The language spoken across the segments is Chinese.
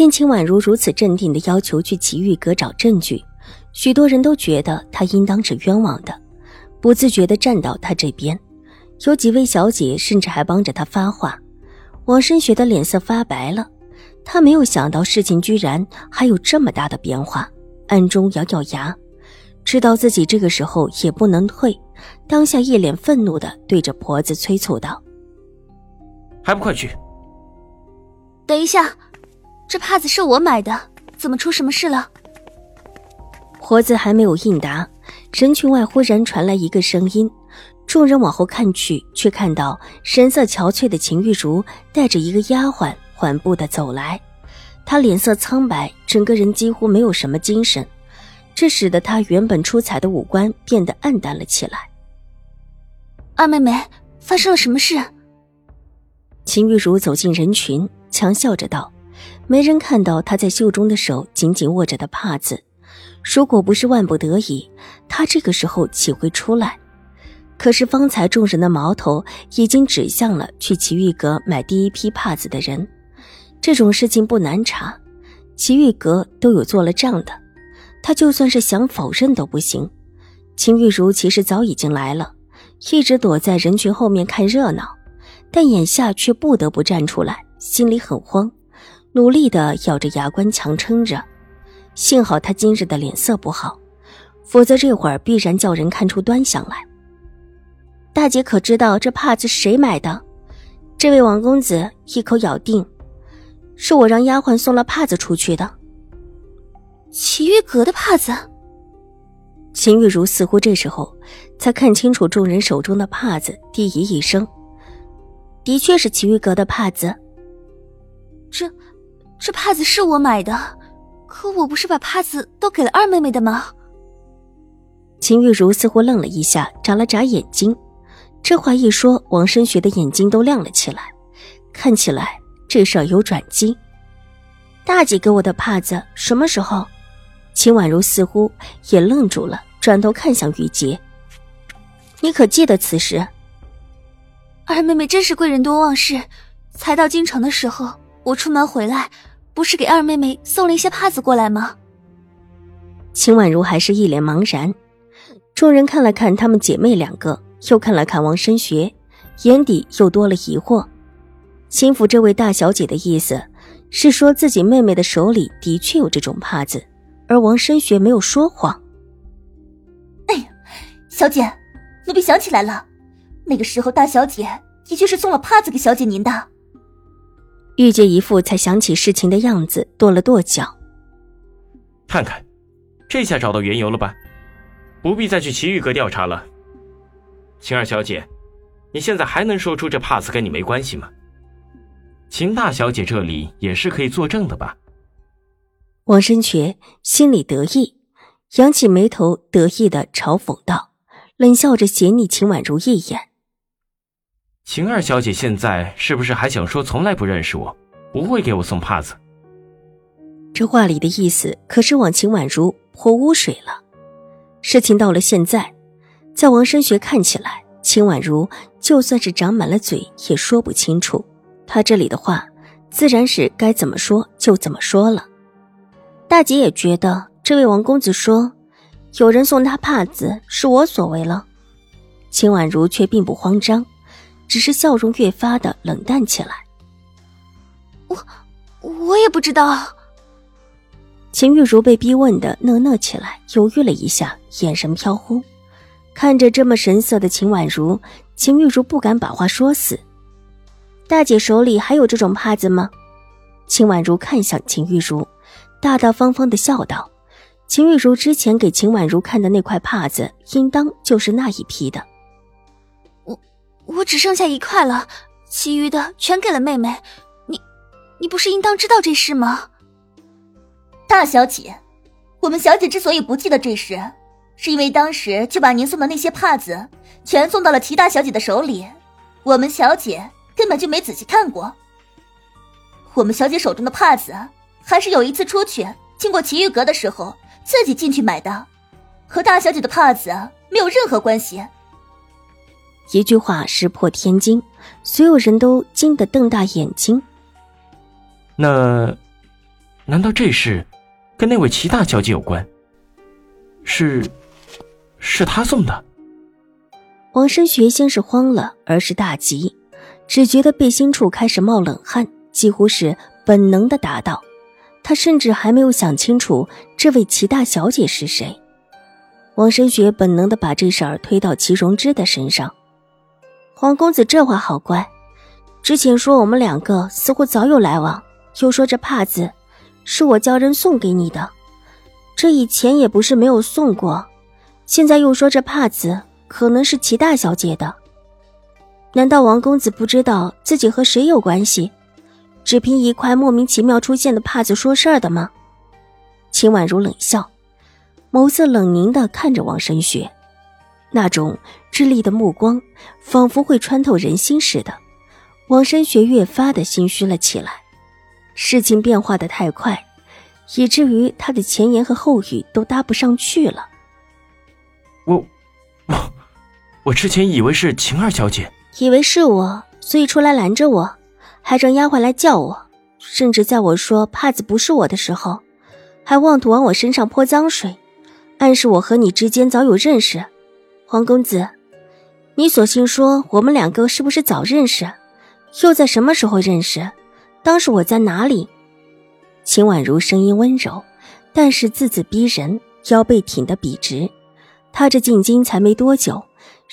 见秦婉如如此镇定的要求去奇玉阁找证据，许多人都觉得她应当是冤枉的，不自觉地站到她这边。有几位小姐甚至还帮着她发话。王深雪的脸色发白了，她没有想到事情居然还有这么大的变化，暗中咬咬牙，知道自己这个时候也不能退，当下一脸愤怒地对着婆子催促道：“还不快去！”等一下。这帕子是我买的，怎么出什么事了？活子还没有应答，人群外忽然传来一个声音，众人往后看去，却看到神色憔悴的秦玉茹带着一个丫鬟缓步的走来。她脸色苍白，整个人几乎没有什么精神，这使得她原本出彩的五官变得暗淡了起来。二妹妹，发生了什么事？秦玉茹走进人群，强笑着道。没人看到他在袖中的手紧紧握着的帕子，如果不是万不得已，他这个时候岂会出来？可是方才众人的矛头已经指向了去奇玉阁买第一批帕子的人，这种事情不难查，奇玉阁都有做了账的，他就算是想否认都不行。秦玉茹其实早已经来了，一直躲在人群后面看热闹，但眼下却不得不站出来，心里很慌。努力的咬着牙关强撑着，幸好他今日的脸色不好，否则这会儿必然叫人看出端详来。大姐可知道这帕子是谁买的？这位王公子一口咬定，是我让丫鬟送了帕子出去的。奇玉阁的帕子。秦玉茹似乎这时候才看清楚众人手中的帕子，低吟一声：“的确是奇玉阁的帕子。”这。这帕子是我买的，可我不是把帕子都给了二妹妹的吗？秦玉茹似乎愣了一下，眨了眨眼睛。这话一说，王深学的眼睛都亮了起来，看起来这事儿有转机。大姐给我的帕子什么时候？秦婉如似乎也愣住了，转头看向玉洁：“你可记得此时？”二妹妹真是贵人多忘事，才到京城的时候，我出门回来。不是给二妹妹送了一些帕子过来吗？秦婉如还是一脸茫然。众人看了看她们姐妹两个，又看了看王深学，眼底又多了疑惑。秦府这位大小姐的意思是说自己妹妹的手里的确有这种帕子，而王深学没有说谎。哎呀，小姐，奴婢想起来了，那个时候大小姐的确是送了帕子给小姐您的。玉洁一副才想起事情的样子，跺了跺脚。看看，这下找到缘由了吧？不必再去奇玉阁调查了。秦二小姐，你现在还能说出这帕子跟你没关系吗？秦大小姐这里也是可以作证的吧？王深觉心里得意，扬起眉头，得意的嘲讽道，冷笑着斜睨秦婉如一眼。秦二小姐现在是不是还想说从来不认识我，不会给我送帕子？这话里的意思可是往秦婉如泼污水了。事情到了现在，在王深学看起来，秦婉如就算是长满了嘴也说不清楚。他这里的话，自然是该怎么说就怎么说了。大姐也觉得这位王公子说有人送他帕子是我所为了，秦婉如却并不慌张。只是笑容越发的冷淡起来。我我也不知道。秦玉茹被逼问的讷讷起来，犹豫了一下，眼神飘忽，看着这么神色的秦婉如，秦玉茹不敢把话说死。大姐手里还有这种帕子吗？秦婉如看向秦玉茹，大大方方的笑道：“秦玉茹之前给秦婉如看的那块帕子，应当就是那一批的。”我只剩下一块了，其余的全给了妹妹。你，你不是应当知道这事吗？大小姐，我们小姐之所以不记得这事，是因为当时就把您送的那些帕子全送到了齐大小姐的手里，我们小姐根本就没仔细看过。我们小姐手中的帕子，还是有一次出去经过奇遇阁的时候自己进去买的，和大小姐的帕子没有任何关系。一句话石破天惊，所有人都惊得瞪大眼睛。那，难道这事跟那位齐大小姐有关？是，是她送的？王申学先是慌了，而是大急，只觉得背心处开始冒冷汗。几乎是本能的答道，他甚至还没有想清楚这位齐大小姐是谁。王申学本能的把这事儿推到齐荣之的身上。黄公子这话好怪，之前说我们两个似乎早有来往，又说这帕子是我叫人送给你的，这以前也不是没有送过，现在又说这帕子可能是齐大小姐的，难道王公子不知道自己和谁有关系？只凭一块莫名其妙出现的帕子说事儿的吗？秦婉如冷笑，眸色冷凝的看着王深雪，那种智利的目光仿佛会穿透人心似的。王深雪越发的心虚了起来，事情变化的太快，以至于他的前言和后语都搭不上去了。我，我，我之前以为是晴儿小姐，以为是我，所以出来拦着我。还让丫鬟来叫我，甚至在我说帕子不是我的时候，还妄图往我身上泼脏水，暗示我和你之间早有认识。黄公子，你索性说我们两个是不是早认识？又在什么时候认识？当时我在哪里？秦婉如声音温柔，但是字字逼人，腰背挺得笔直。她这进京才没多久，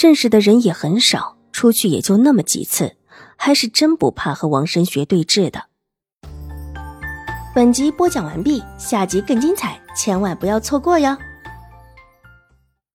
认识的人也很少，出去也就那么几次。还是真不怕和王神学对峙的。本集播讲完毕，下集更精彩，千万不要错过哟。